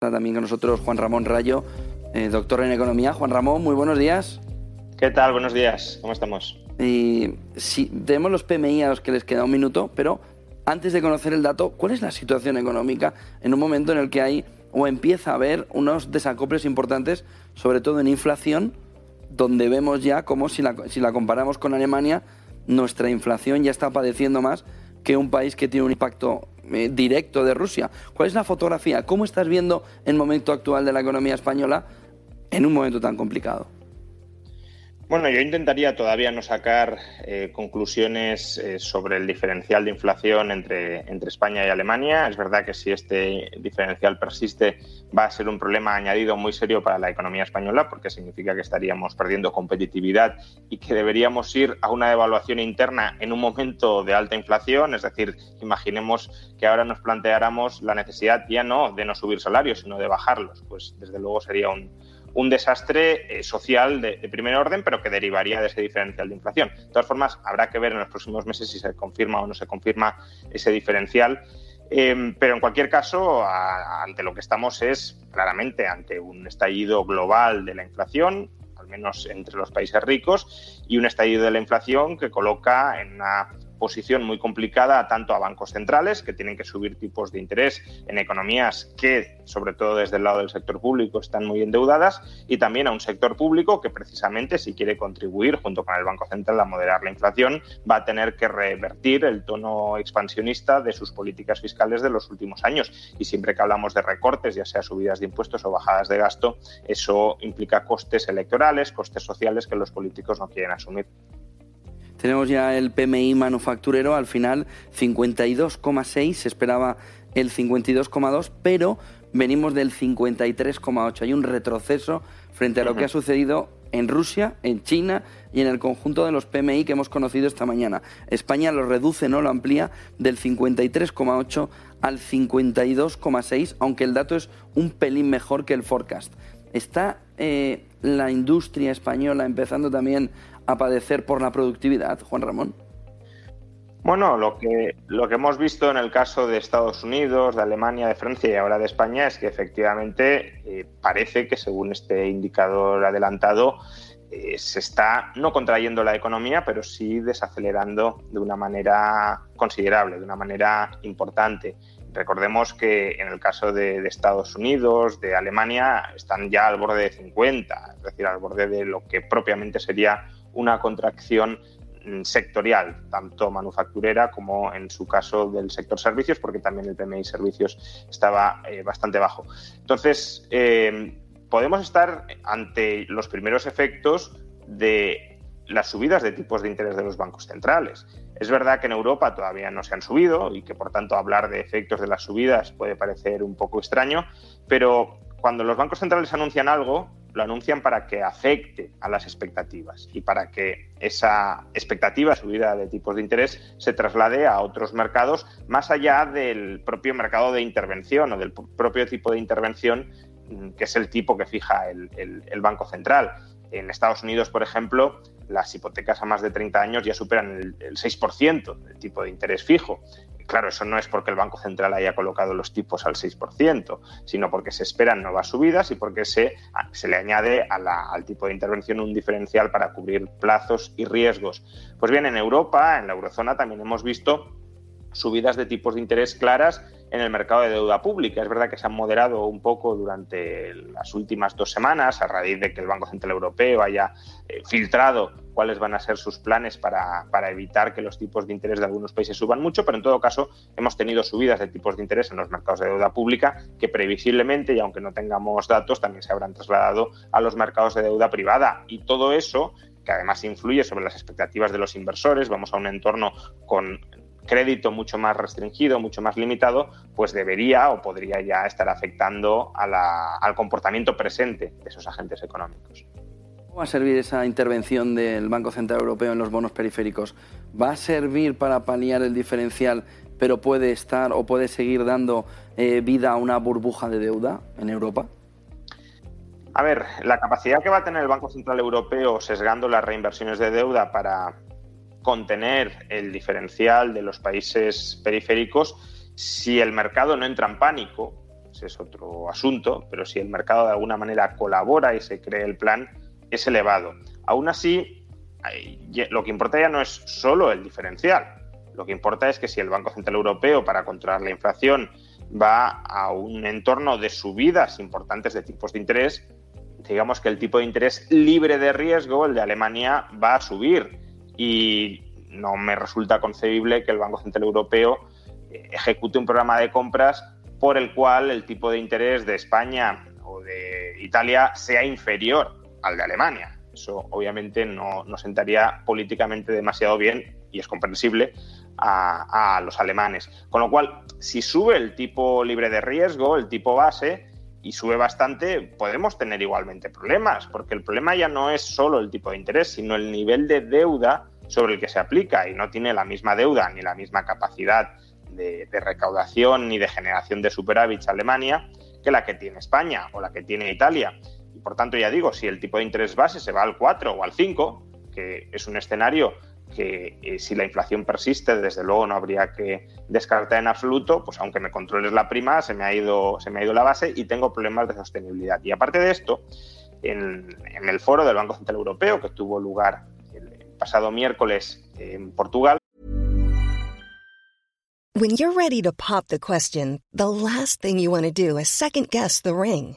También con nosotros Juan Ramón Rayo, eh, doctor en economía. Juan Ramón, muy buenos días. ¿Qué tal? Buenos días. ¿Cómo estamos? Y tenemos los PMI a los que les queda un minuto, pero antes de conocer el dato, ¿cuál es la situación económica en un momento en el que hay o empieza a haber unos desacoples importantes, sobre todo en inflación, donde vemos ya como si la, si la comparamos con Alemania, nuestra inflación ya está padeciendo más que un país que tiene un impacto eh, directo de Rusia. ¿Cuál es la fotografía? ¿Cómo estás viendo el momento actual de la economía española en un momento tan complicado? Bueno, yo intentaría todavía no sacar eh, conclusiones eh, sobre el diferencial de inflación entre, entre España y Alemania. Es verdad que si este diferencial persiste va a ser un problema añadido muy serio para la economía española porque significa que estaríamos perdiendo competitividad y que deberíamos ir a una devaluación interna en un momento de alta inflación. Es decir, imaginemos que ahora nos planteáramos la necesidad ya no de no subir salarios, sino de bajarlos. Pues desde luego sería un un desastre eh, social de, primer orden, pero que derivaría de ese diferencial de inflación. De todas formas, habrá que ver en los próximos meses si se confirma o no se confirma ese diferencial. Eh, pero en cualquier caso, ante lo que estamos es claramente ante un estallido global de la inflación, al menos entre los países ricos, y un estallido de la inflación que coloca en una posición muy complicada tanto a bancos centrales, que tienen que subir tipos de interés en economías que, sobre todo desde el lado del sector público, están muy endeudadas, y también a un sector público que precisamente, si quiere contribuir junto con el Banco Central a moderar la inflación, va a tener que revertir el tono expansionista de sus políticas fiscales de los últimos años. Y siempre que hablamos de recortes, ya sea subidas de impuestos o bajadas de gasto, eso implica costes electorales, costes sociales que los políticos no quieren asumir. Tenemos ya el PMI manufacturero, al final 52,6, se esperaba el 52,2, pero venimos del 53,8. Hay un retroceso frente a lo que ha sucedido en Rusia, en China y en el conjunto de los PMI que hemos conocido esta mañana. España lo reduce, no lo amplía, del 53,8 al 52,6, aunque el dato es un pelín mejor que el forecast. ¿Está eh, la industria española empezando también a padecer por la productividad, Juan Ramón? Bueno, lo que, lo que hemos visto en el caso de Estados Unidos, de Alemania, de Francia y ahora de España es que efectivamente eh, parece que según este indicador adelantado eh, se está no contrayendo la economía, pero sí desacelerando de una manera considerable, de una manera importante. Recordemos que en el caso de, Estados Unidos, de Alemania, están ya al borde de 50, es decir, al borde de lo que propiamente sería una contracción mm, sectorial, tanto manufacturera como en su caso del sector servicios, porque también el PMI servicios estaba eh, bastante bajo. Entonces, eh, podemos estar ante los primeros efectos de las subidas de tipos de interés de los bancos centrales. Es verdad que en Europa todavía no se han subido y que por tanto hablar de efectos de las subidas puede parecer un poco extraño, pero cuando los bancos centrales anuncian algo, lo anuncian para que afecte a las expectativas y para que esa expectativa subida de tipos de interés se traslade a otros mercados más allá del propio mercado de intervención o del propio tipo de intervención mm, que es el tipo que fija el, el Banco Central. En Estados Unidos, por ejemplo, las hipotecas a más de 30 años ya superan el, 6% del tipo de interés fijo. Claro, eso no es porque el Banco Central haya colocado los tipos al 6%, sino porque se esperan nuevas subidas y porque se, se le añade al tipo de intervención un diferencial para cubrir plazos y riesgos. Pues bien, en Europa, en la eurozona, también hemos visto subidas de tipos de interés claras en el mercado de deuda pública. Es verdad que se han moderado un poco durante las últimas dos semanas a raíz de que el Banco Central Europeo haya eh, filtrado cuáles van a ser sus planes para, evitar que los tipos de interés de algunos países suban mucho, pero en todo caso hemos tenido subidas de tipos de interés en los mercados de deuda pública que previsiblemente, y aunque no tengamos datos, también se habrán trasladado a los mercados de deuda privada. Y todo eso que además influye sobre las expectativas de los inversores, vamos a un entorno con crédito mucho más restringido, mucho más limitado, pues debería o podría ya estar afectando al comportamiento presente de esos agentes económicos. ¿Cómo va a servir esa intervención del Banco Central Europeo en los bonos periféricos? ¿Va a servir para paliar el diferencial, pero puede estar o puede seguir dando eh, vida a una burbuja de deuda en Europa? A ver, la capacidad que va a tener el Banco Central Europeo sesgando las reinversiones de deuda para contener el diferencial de los países periféricos si el mercado no entra en pánico, ese es otro asunto, pero si el mercado de alguna manera colabora y se cree el plan, es elevado. Aún así, lo que importa ya no es solo el diferencial, lo que importa es que si el Banco Central Europeo, para controlar la inflación, va a un entorno de subidas importantes de tipos de interés, digamos que el tipo de interés libre de riesgo, el de Alemania, va a subir. Y no me resulta concebible que el Banco Central Europeo eh, ejecute un programa de compras por el cual el tipo de interés de España o de Italia sea inferior al de Alemania. Eso obviamente no, sentaría políticamente demasiado bien, y es comprensible, a, los alemanes. Con lo cual, si sube el tipo libre de riesgo, el tipo base, y sube bastante, podemos tener igualmente problemas, porque el problema ya no es solo el tipo de interés, sino el nivel de deuda sobre el que se aplica y no tiene la misma deuda ni la misma capacidad de, recaudación ni de generación de superávits Alemania que la que tiene España o la que tiene Italia. Y por tanto, ya digo, si el tipo de interés base se va al 4 o al 5, que es un escenario que eh, si la inflación persiste, desde luego no habría que descartar en absoluto, pues aunque me controles la prima, se me ha ido, se me ha ido la base y tengo problemas de sostenibilidad. Y aparte de esto, en, el foro del Banco Central Europeo, que tuvo lugar pasado miércoles en Portugal. When you're ready to pop the question, the last thing you want to ring.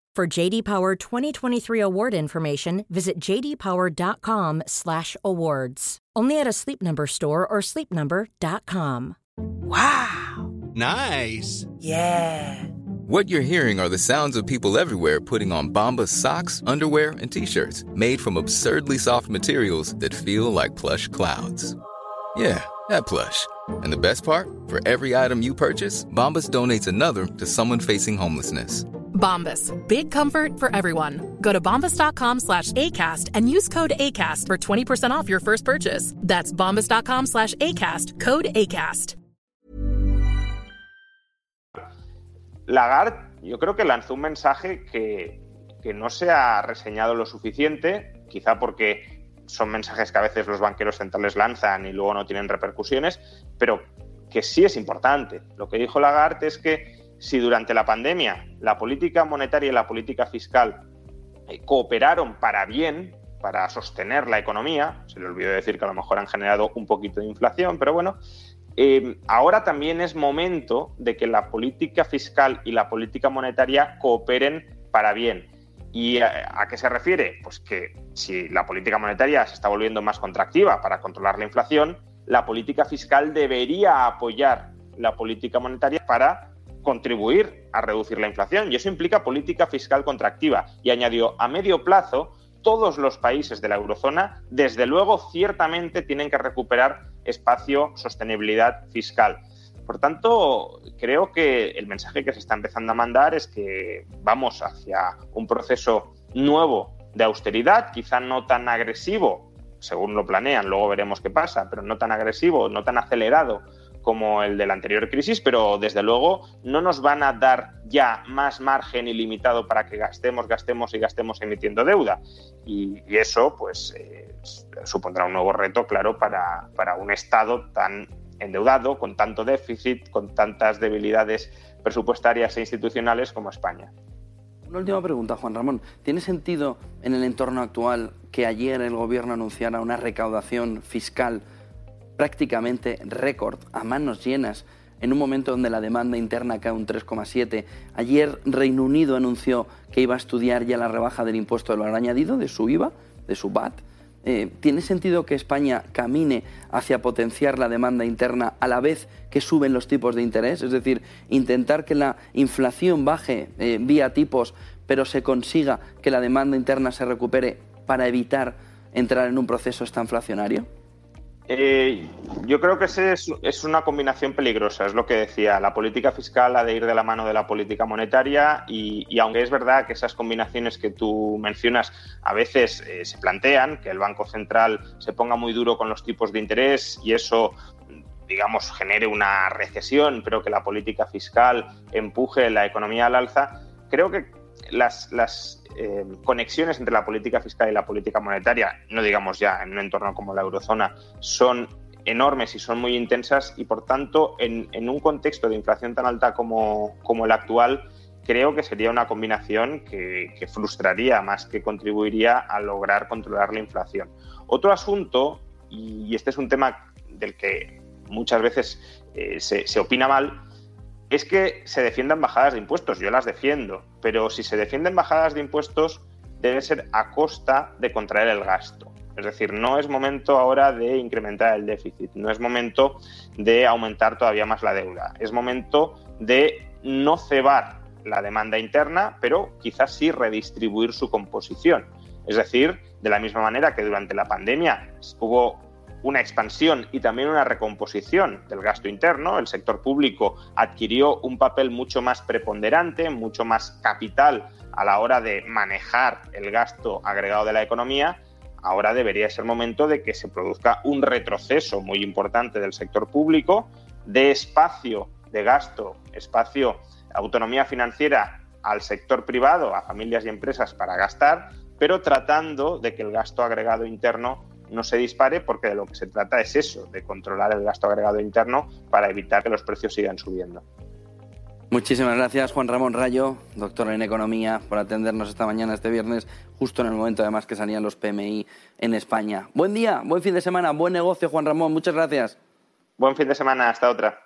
For JD Power 2023 award information, visit jdpower.com/awards. Only at a Sleep Number store or sleepnumber.com. Wow. Nice. Yeah. What you're hearing are the sounds of people everywhere putting on Bombas socks, underwear, and t-shirts made from absurdly soft materials that feel like plush clouds. Yeah, that plush. And the best part? For every item you purchase, Bombas donates another to someone facing homelessness. Bombas, big comfort for everyone. Go to bombas.com slash ACAST and use code ACAST for 20% off your first purchase. That's bombas.com slash ACAST, code ACAST. Lagarde, yo creo que lanzó un mensaje que, que no se ha reseñado lo suficiente, quizá porque son mensajes que a veces los banqueros centrales lanzan y luego no tienen repercusiones, pero que sí es importante. Lo que dijo Lagarde es que si durante la pandemia la política monetaria y la política fiscal eh, cooperaron para bien, para sostener la economía, se le olvidó decir que a lo mejor han generado un poquito de inflación, pero bueno, eh, ahora también es momento de que la política fiscal y la política monetaria cooperen para bien. ¿Y a, qué se refiere? Pues que si la política monetaria se está volviendo más contractiva para controlar la inflación, la política fiscal debería apoyar la política monetaria para contribuir a reducir la inflación. Y eso implica política fiscal contractiva. Y añadió, a medio plazo, todos los países de la eurozona, desde luego, ciertamente tienen que recuperar espacio, sostenibilidad fiscal. Por tanto, creo que el mensaje que se está empezando a mandar es que vamos hacia un proceso nuevo de austeridad, quizá no tan agresivo, según lo planean, luego veremos qué pasa, pero no tan agresivo, no tan acelerado como el de la anterior crisis, pero desde luego no nos van a dar ya más margen ilimitado para que gastemos, gastemos y gastemos emitiendo deuda. Y, eso, pues, eh, supondrá un nuevo reto, claro, para, para un Estado tan endeudado, con tanto déficit, con tantas debilidades presupuestarias e institucionales como España. Una última pregunta, Juan Ramón. ¿Tiene sentido en el entorno actual que ayer el Gobierno anunciara una recaudación fiscal prácticamente récord, a manos llenas, en un momento donde la demanda interna cae un 3,7. Ayer Reino Unido anunció que iba a estudiar ya la rebaja del impuesto del valor añadido, de su IVA, de su VAT. Eh, ¿Tiene sentido que España camine hacia potenciar la demanda interna a la vez que suben los tipos de interés? Es decir, intentar que la inflación baje eh, vía tipos, pero se consiga que la demanda interna se recupere para evitar entrar en un proceso estanflacionario? Eh, yo creo que ese es, una combinación peligrosa, es lo que decía. La política fiscal ha de ir de la mano de la política monetaria y, aunque es verdad que esas combinaciones que tú mencionas a veces eh, se plantean, que el Banco Central se ponga muy duro con los tipos de interés y eso digamos, genere una recesión, pero que la política fiscal empuje la economía al alza, creo que las, eh, conexiones entre la política fiscal y la política monetaria, no digamos ya en un entorno como la eurozona, son enormes y son muy intensas y por tanto en, un contexto de inflación tan alta como, como, el actual, creo que sería una combinación que, frustraría más que contribuiría a lograr controlar la inflación. Otro asunto, y este es un tema del que muchas veces eh, se, se opina mal, es que se defiendan bajadas de impuestos. Yo las defiendo, pero si se defienden bajadas de impuestos debe ser a costa de contraer el gasto. Es decir, no es momento ahora de incrementar el déficit, no es momento de aumentar todavía más la deuda, es momento de no cebar la demanda interna, pero quizás sí redistribuir su composición. Es decir, de la misma manera que durante la pandemia hubo una expansión y también una recomposición del gasto interno. El sector público adquirió un papel mucho más preponderante, mucho más capital a la hora de manejar el gasto agregado de la economía. Ahora debería ser momento de que se produzca un retroceso muy importante del sector público, de espacio de gasto, espacio, autonomía financiera al sector privado, a familias y empresas para gastar, pero tratando de que el gasto agregado interno no se dispare porque de lo que se trata es eso, de controlar el gasto agregado interno para evitar que los precios sigan subiendo. Muchísimas gracias Juan Ramón Rayo, doctor en Economía, por atendernos esta mañana, este viernes, justo en el momento además que salían los PMI en España. Buen día, buen fin de semana, buen negocio Juan Ramón, muchas gracias. Buen fin de semana, hasta otra.